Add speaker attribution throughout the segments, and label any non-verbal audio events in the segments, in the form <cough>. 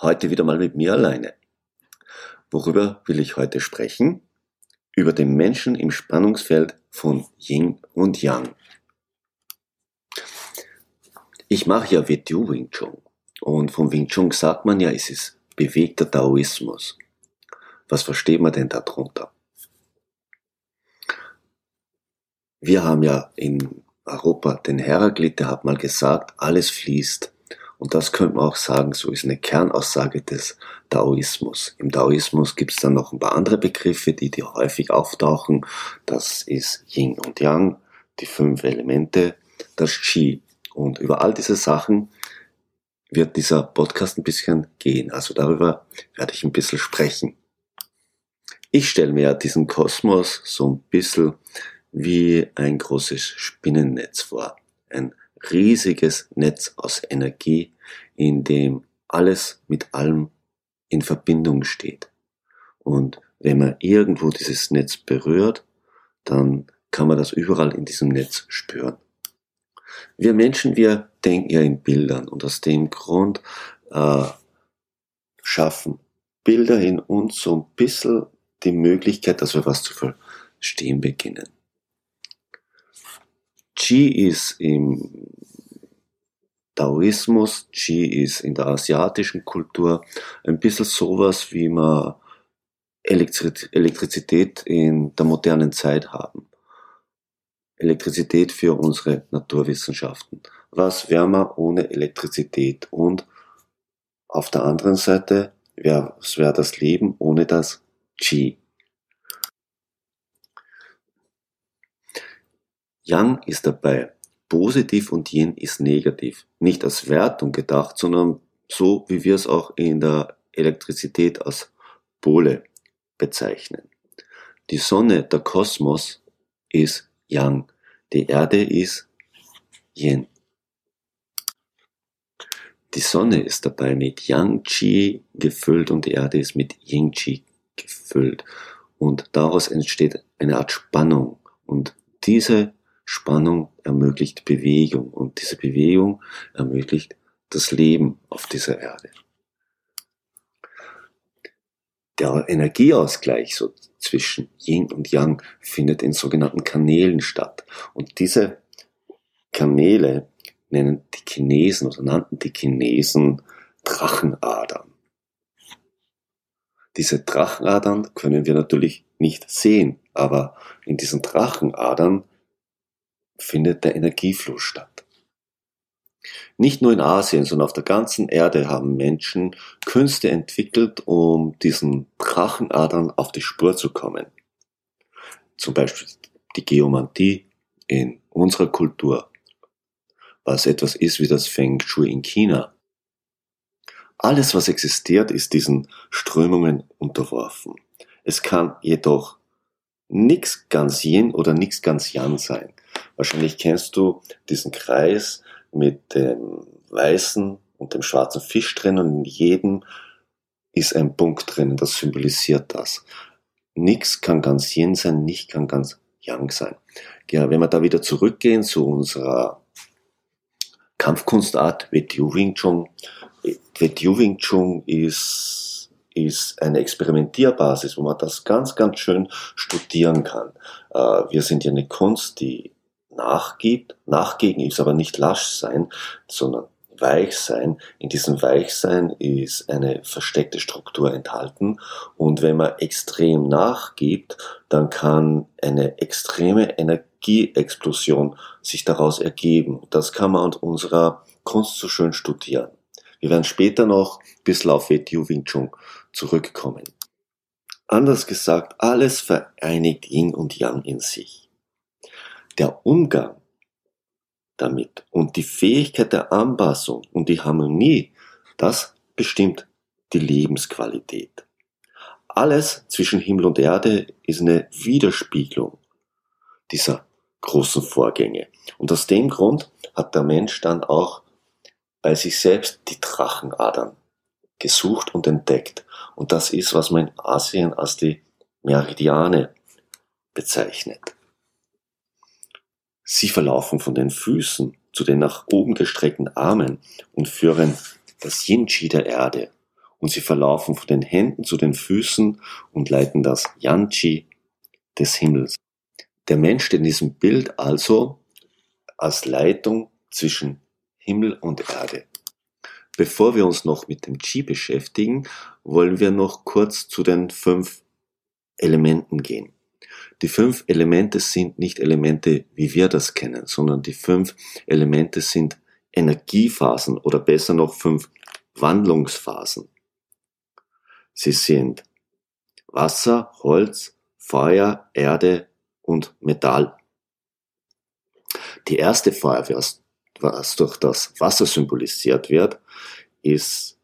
Speaker 1: Heute wieder mal mit mir alleine. Worüber will ich heute sprechen? Über den Menschen im Spannungsfeld von Yin und Yang. Ich mache ja WTU Wing Chun und vom Wing Chun sagt man ja, es ist bewegter Taoismus. Was versteht man denn darunter? Wir haben ja in Europa den Heraklit, der hat mal gesagt, alles fließt. Und das könnte man auch sagen, so ist eine Kernaussage des Taoismus. Im Taoismus gibt es dann noch ein paar andere Begriffe, die, die häufig auftauchen. Das ist Yin und Yang, die fünf Elemente, das Qi. Und über all diese Sachen wird dieser Podcast ein bisschen gehen. Also darüber werde ich ein bisschen sprechen. Ich stelle mir diesen Kosmos so ein bisschen wie ein großes Spinnennetz vor. Ein riesiges Netz aus Energie, in dem alles mit allem in Verbindung steht. Und wenn man irgendwo dieses Netz berührt, dann kann man das überall in diesem Netz spüren. Wir Menschen, wir denken ja in Bildern und aus dem Grund äh, schaffen Bilder in uns so ein bisschen die Möglichkeit, dass wir was zu verstehen beginnen. Qi ist im Taoismus, Qi ist in der asiatischen Kultur ein bisschen sowas, wie man Elektrizität in der modernen Zeit haben. Elektrizität für unsere Naturwissenschaften. Was wäre man ohne Elektrizität? Und auf der anderen Seite, was wäre das Leben ohne das Qi? Yang ist dabei positiv und Yin ist negativ. Nicht als Wertung gedacht, sondern so, wie wir es auch in der Elektrizität als Pole bezeichnen. Die Sonne, der Kosmos, ist Yang. Die Erde ist Yin. Die Sonne ist dabei mit Yang Qi gefüllt und die Erde ist mit Yin Qi gefüllt. Und daraus entsteht eine Art Spannung. Und diese Spannung ermöglicht Bewegung und diese Bewegung ermöglicht das Leben auf dieser Erde. Der Energieausgleich so zwischen Yin und Yang findet in sogenannten Kanälen statt. Und diese Kanäle nennen die Chinesen oder nannten die Chinesen Drachenadern. Diese Drachenadern können wir natürlich nicht sehen, aber in diesen Drachenadern findet der Energiefluss statt. Nicht nur in Asien, sondern auf der ganzen Erde haben Menschen Künste entwickelt, um diesen Drachenadern auf die Spur zu kommen. Zum Beispiel die Geomantie in unserer Kultur, was etwas ist wie das Feng Shui in China. Alles, was existiert, ist diesen Strömungen unterworfen. Es kann jedoch nichts ganz Yin oder nichts ganz Yang sein. Wahrscheinlich kennst du diesen Kreis mit dem weißen und dem schwarzen Fisch drin und in jedem ist ein Punkt drin, das symbolisiert das. Nichts kann ganz Yin sein, nicht kann ganz Yang sein. Ja, wenn wir da wieder zurückgehen zu unserer Kampfkunstart WTU Wing Chun. WTU Wing Chun ist, ist eine Experimentierbasis, wo man das ganz, ganz schön studieren kann. Äh, wir sind ja eine Kunst, die nachgibt. Nachgeben ist aber nicht lasch sein, sondern weich sein. In diesem Weichsein ist eine versteckte Struktur enthalten. Und wenn man extrem nachgibt, dann kann eine extreme Energieexplosion sich daraus ergeben. Das kann man an unserer Kunst so schön studieren. Wir werden später noch bisschen auf WTU Wing Chun zurückkommen. Anders gesagt, alles vereinigt Yin und Yang in sich der Umgang damit und die Fähigkeit der Anpassung und die Harmonie, das bestimmt die Lebensqualität. Alles zwischen Himmel und Erde ist eine Widerspiegelung dieser großen Vorgänge. Und aus dem Grund hat der Mensch dann auch bei sich selbst die Drachenadern gesucht und entdeckt. Und das ist, was man in Asien als die Meridiane bezeichnet. Sie verlaufen von den Füßen zu den nach oben gestreckten Armen und führen das Yin-Chi der Erde. Und sie verlaufen von den Händen zu den Füßen und leiten das Yan-Chi des Himmels. Der Mensch steht in diesem Bild also als Leitung zwischen Himmel und Erde. Bevor wir uns noch mit dem Qi beschäftigen, wollen wir noch kurz zu den fünf Elementen gehen. Die fünf Elemente sind nicht Elemente, wie wir das kennen, sondern die fünf Elemente sind Energiephasen oder besser noch fünf Wandlungsphasen. Sie sind Wasser, Holz, Feuer, Erde und Metall. Die erste Feuerwehr, was durch das Wasser symbolisiert wird, ist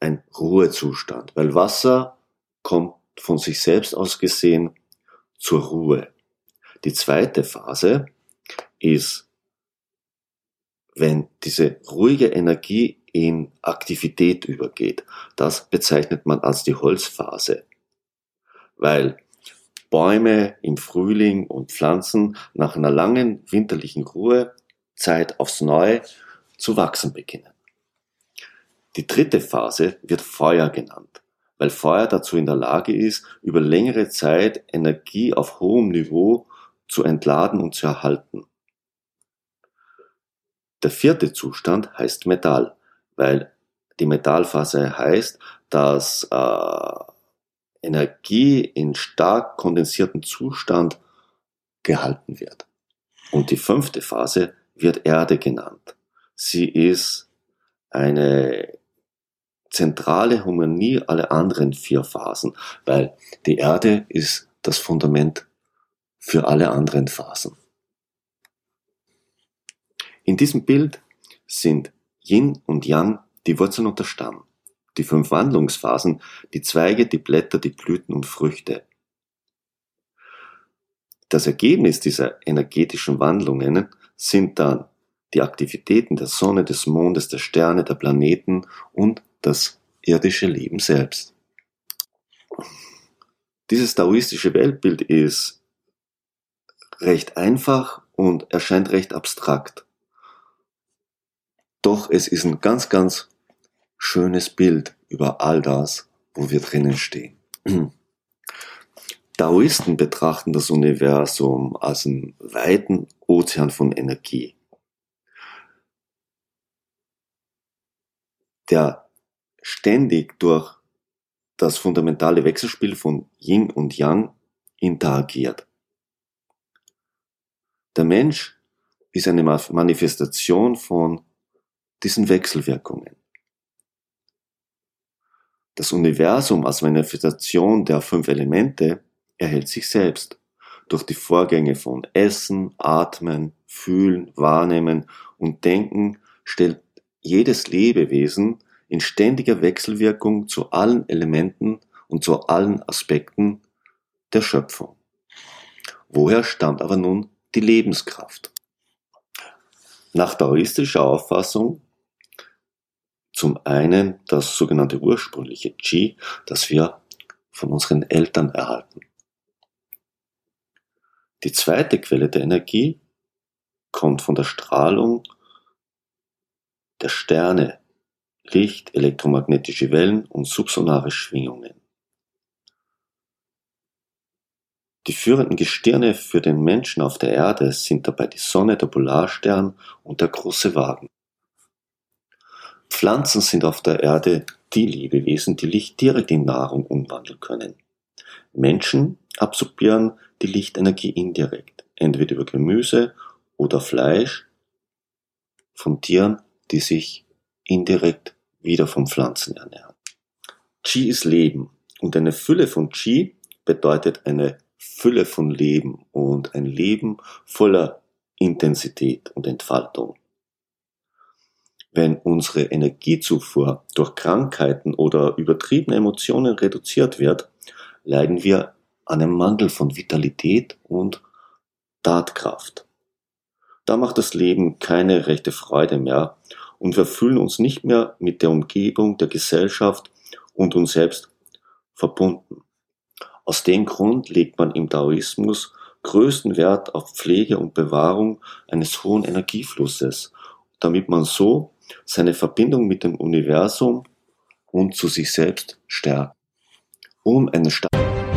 Speaker 1: ein Ruhezustand, weil Wasser kommt von sich selbst aus gesehen zur Ruhe. Die zweite Phase ist, wenn diese ruhige Energie in Aktivität übergeht. Das bezeichnet man als die Holzphase, weil Bäume im Frühling und Pflanzen nach einer langen winterlichen Ruhezeit aufs Neue zu wachsen beginnen. Die dritte Phase wird Feuer genannt, weil Feuer dazu in der Lage ist, über längere Zeit Energie auf hohem Niveau zu entladen und zu erhalten. Der vierte Zustand heißt Metall, weil die Metallphase heißt, dass äh, Energie in stark kondensierten Zustand gehalten wird. Und die fünfte Phase wird Erde genannt. Sie ist eine zentrale Harmonie aller anderen vier Phasen, weil die Erde ist das Fundament für alle anderen Phasen. In diesem Bild sind Yin und Yang die Wurzeln und der Stamm die fünf Wandlungsphasen, die Zweige, die Blätter, die Blüten und Früchte. Das Ergebnis dieser energetischen Wandlungen sind dann die Aktivitäten der Sonne, des Mondes, der Sterne, der Planeten und das irdische Leben selbst. Dieses taoistische Weltbild ist recht einfach und erscheint recht abstrakt. Doch es ist ein ganz, ganz schönes Bild über all das, wo wir drinnen stehen. <clears throat> Taoisten betrachten das Universum als einen weiten Ozean von Energie, der ständig durch das fundamentale Wechselspiel von Yin und Yang interagiert. Der Mensch ist eine Manifestation von diesen Wechselwirkungen. Das Universum als Manifestation der fünf Elemente erhält sich selbst durch die Vorgänge von Essen, Atmen, Fühlen, Wahrnehmen und Denken stellt jedes Lebewesen in ständiger Wechselwirkung zu allen Elementen und zu allen Aspekten der Schöpfung. Woher stammt aber nun die Lebenskraft? Nach taoistischer Auffassung zum einen das sogenannte ursprüngliche Qi, das wir von unseren Eltern erhalten. Die zweite Quelle der Energie kommt von der Strahlung der Sterne, Licht, elektromagnetische Wellen und subsonare Schwingungen. Die führenden Gestirne für den Menschen auf der Erde sind dabei die Sonne, der Polarstern und der große Wagen. Pflanzen sind auf der Erde die Lebewesen, die Licht direkt in Nahrung umwandeln können. Menschen absorbieren die Lichtenergie indirekt, entweder über Gemüse oder Fleisch von Tieren, die sich indirekt wieder von Pflanzen ernähren. Qi ist Leben und eine Fülle von Qi bedeutet eine Fülle von Leben und ein Leben voller Intensität und Entfaltung. Wenn unsere Energiezufuhr durch Krankheiten oder übertriebene Emotionen reduziert wird, leiden wir an einem Mangel von Vitalität und Tatkraft. Da macht das Leben keine rechte Freude mehr und wir fühlen uns nicht mehr mit der Umgebung, der Gesellschaft und uns selbst verbunden. Aus dem Grund legt man im Taoismus größten Wert auf Pflege und Bewahrung eines hohen Energieflusses, damit man so seine Verbindung mit dem Universum und zu sich selbst stärkt. Um eine starke